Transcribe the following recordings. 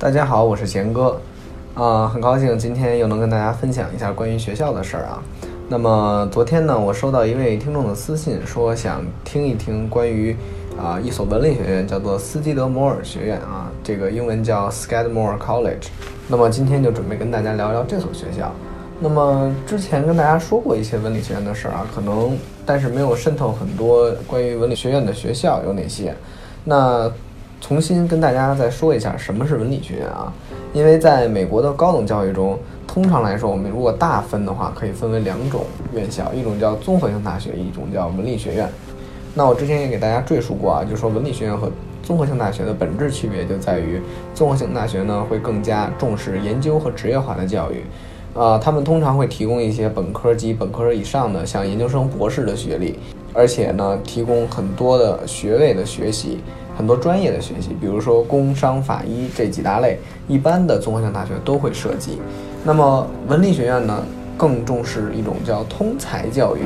大家好，我是贤哥，啊，很高兴今天又能跟大家分享一下关于学校的事儿啊。那么昨天呢，我收到一位听众的私信，说想听一听关于啊一所文理学院，叫做斯基德摩尔学院啊，这个英文叫 Skidmore College。那么今天就准备跟大家聊聊这所学校。那么之前跟大家说过一些文理学院的事儿啊，可能但是没有渗透很多关于文理学院的学校有哪些。那重新跟大家再说一下什么是文理学院啊？因为在美国的高等教育中，通常来说，我们如果大分的话，可以分为两种院校，一种叫综合性大学，一种叫文理学院。那我之前也给大家赘述过啊，就说文理学院和综合性大学的本质区别就在于，综合性大学呢会更加重视研究和职业化的教育，啊，他们通常会提供一些本科及本科以上的，像研究生、博士的学历，而且呢提供很多的学位的学习。很多专业的学习，比如说工商法医这几大类，一般的综合性大学都会涉及。那么文理学院呢，更重视一种叫通才教育。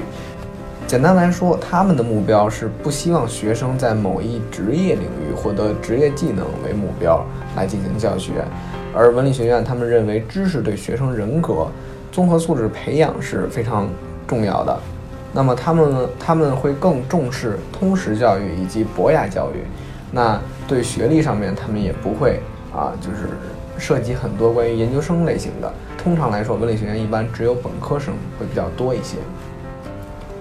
简单来说，他们的目标是不希望学生在某一职业领域获得职业技能为目标来进行教学，而文理学院他们认为知识对学生人格、综合素质培养是非常重要的。那么他们他们会更重视通识教育以及博雅教育。那对学历上面，他们也不会啊，就是涉及很多关于研究生类型的。通常来说，文理学院一般只有本科生会比较多一些。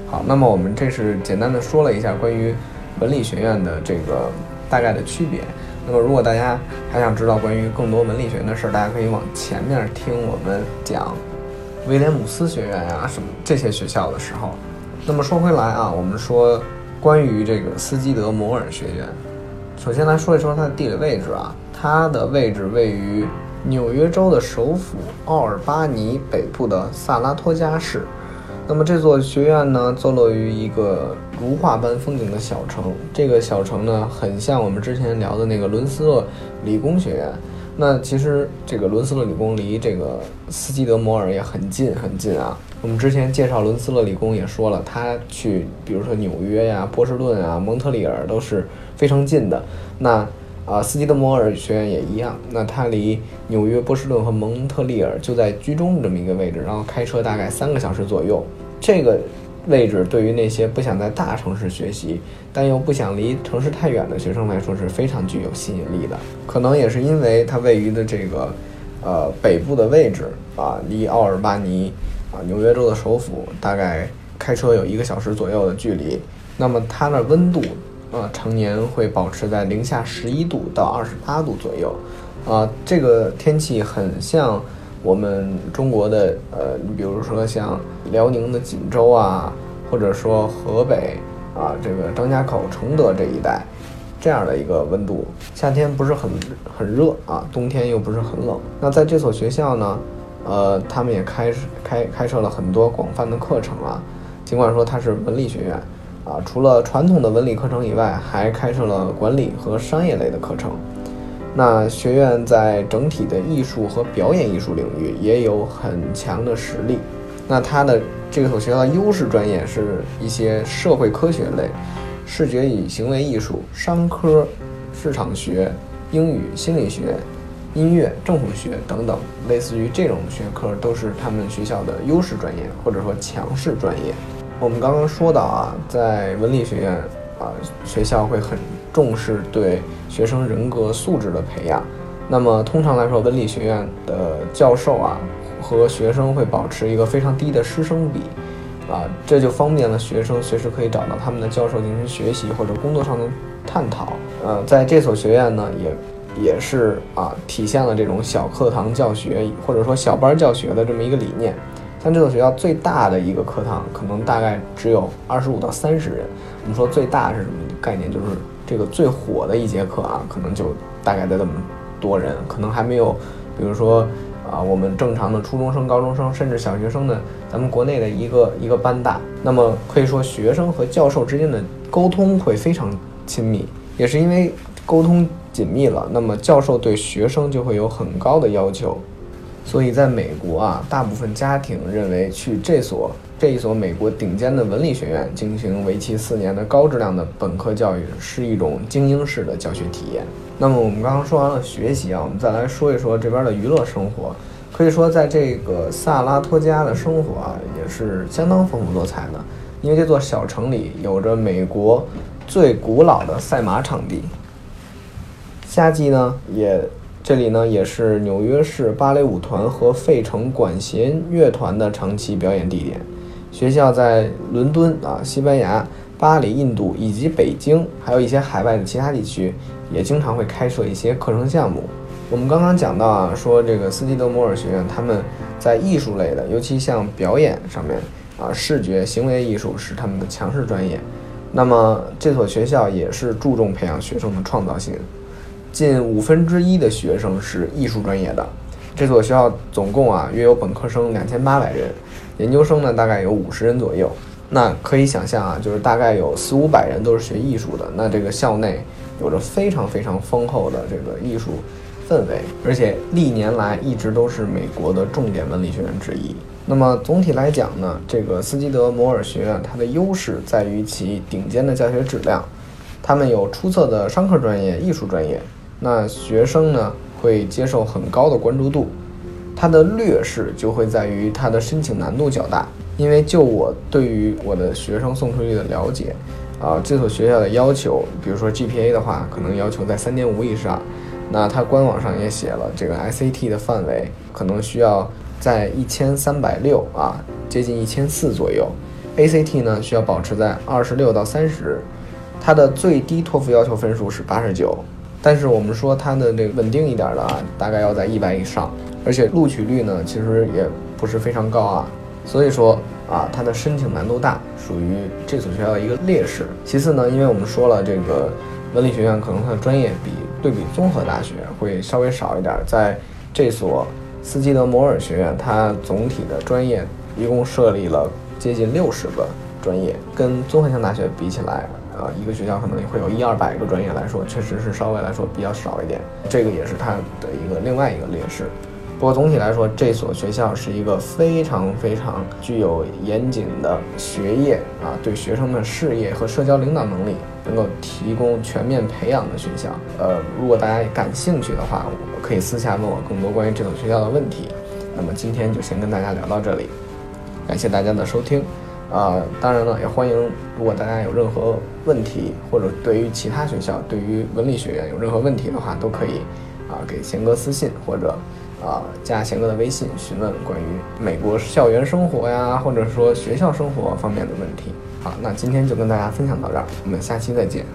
好，那么我们这是简单的说了一下关于文理学院的这个大概的区别。那么如果大家还想知道关于更多文理学院的事儿，大家可以往前面听我们讲威廉姆斯学院啊什么这些学校的时候。那么说回来啊，我们说关于这个斯基德摩尔学院。首先来说一说它的地理位置啊，它的位置位于纽约州的首府奥尔巴尼北部的萨拉托加市。那么这座学院呢，坐落于一个如画般风景的小城。这个小城呢，很像我们之前聊的那个伦斯勒理工学院。那其实这个伦斯勒理工离这个斯基德摩尔也很近很近啊。我们之前介绍伦斯勒理工也说了，他去比如说纽约呀、波士顿啊、蒙特利尔都是非常近的。那啊，斯基德摩尔学院也一样。那它离纽约、波士顿和蒙特利尔就在居中这么一个位置，然后开车大概三个小时左右。这个。位置对于那些不想在大城市学习，但又不想离城市太远的学生来说是非常具有吸引力的。可能也是因为它位于的这个，呃，北部的位置啊，离奥尔巴尼啊，纽约州的首府大概开车有一个小时左右的距离。那么它的温度，呃，常年会保持在零下十一度到二十八度左右，啊，这个天气很像。我们中国的呃，你比如说像辽宁的锦州啊，或者说河北啊，这个张家口、承德这一带，这样的一个温度，夏天不是很很热啊，冬天又不是很冷。那在这所学校呢，呃，他们也开开开设了很多广泛的课程啊。尽管说它是文理学院啊，除了传统的文理课程以外，还开设了管理和商业类的课程。那学院在整体的艺术和表演艺术领域也有很强的实力。那它的这所学校的优势专业是一些社会科学类、视觉与行为艺术、商科、市场学、英语、心理学、音乐、政府学等等，类似于这种学科都是他们学校的优势专业或者说强势专业。我们刚刚说到啊，在文理学院。啊，学校会很重视对学生人格素质的培养。那么通常来说，文理学院的教授啊和学生会保持一个非常低的师生比，啊，这就方便了学生随时可以找到他们的教授进行学习或者工作上的探讨。呃，在这所学院呢，也也是啊，体现了这种小课堂教学或者说小班教学的这么一个理念。像这所学校最大的一个课堂，可能大概只有二十五到三十人。我们说最大是什么概念？就是这个最火的一节课啊，可能就大概得这么多人，可能还没有，比如说啊，我们正常的初中生、高中生，甚至小学生的，咱们国内的一个一个班大。那么可以说，学生和教授之间的沟通会非常亲密，也是因为沟通紧密了，那么教授对学生就会有很高的要求。所以，在美国啊，大部分家庭认为去这所这一所美国顶尖的文理学院进行为期四年的高质量的本科教育，是一种精英式的教学体验。那么我们刚刚说完了学习啊，我们再来说一说这边的娱乐生活。可以说，在这个萨拉托加的生活啊，也是相当丰富多彩的。因为这座小城里有着美国最古老的赛马场地。夏季呢，也这里呢也是纽约市芭蕾舞团和费城管弦乐团的长期表演地点。学校在伦敦啊、西班牙、巴黎、印度以及北京，还有一些海外的其他地区，也经常会开设一些课程项目。我们刚刚讲到啊，说这个斯基德摩尔学院他们在艺术类的，尤其像表演上面。啊，视觉行为艺术是他们的强势专业。那么这所学校也是注重培养学生的创造性，近五分之一的学生是艺术专业的。这所学校总共啊约有本科生两千八百人，研究生呢大概有五十人左右。那可以想象啊，就是大概有四五百人都是学艺术的。那这个校内有着非常非常丰厚的这个艺术氛围，而且历年来一直都是美国的重点文理学院之一。那么总体来讲呢，这个斯基德摩尔学院它的优势在于其顶尖的教学质量，他们有出色的商科专业、艺术专业，那学生呢会接受很高的关注度。它的劣势就会在于它的申请难度较大，因为就我对于我的学生送出去的了解，啊，这所学校的要求，比如说 GPA 的话，可能要求在三点五以上，那它官网上也写了这个 SAT 的范围，可能需要。在一千三百六啊，接近一千四左右，ACT 呢需要保持在二十六到三十，它的最低托福要求分数是八十九，但是我们说它的这个稳定一点的啊，大概要在一百以上，而且录取率呢其实也不是非常高啊，所以说啊它的申请难度大，属于这所学校的一个劣势。其次呢，因为我们说了这个文理学院可能它的专业比对比综合大学会稍微少一点，在这所。斯基德摩尔学院，它总体的专业一共设立了接近六十个专业，跟综合性大学比起来，啊，一个学校可能会有一二百个专业来说，确实是稍微来说比较少一点，这个也是它的一个另外一个劣势。不过总体来说，这所学校是一个非常非常具有严谨的学业啊，对学生的事业和社交领导能力能够提供全面培养的学校。呃，如果大家感兴趣的话，可以私下问我更多关于这所学校的问题。那么今天就先跟大家聊到这里，感谢大家的收听。啊，当然了，也欢迎如果大家有任何问题，或者对于其他学校、对于文理学院有任何问题的话，都可以啊给贤哥私信或者。啊，加贤哥的微信询问关于美国校园生活呀，或者说学校生活方面的问题。好，那今天就跟大家分享到这儿，我们下期再见。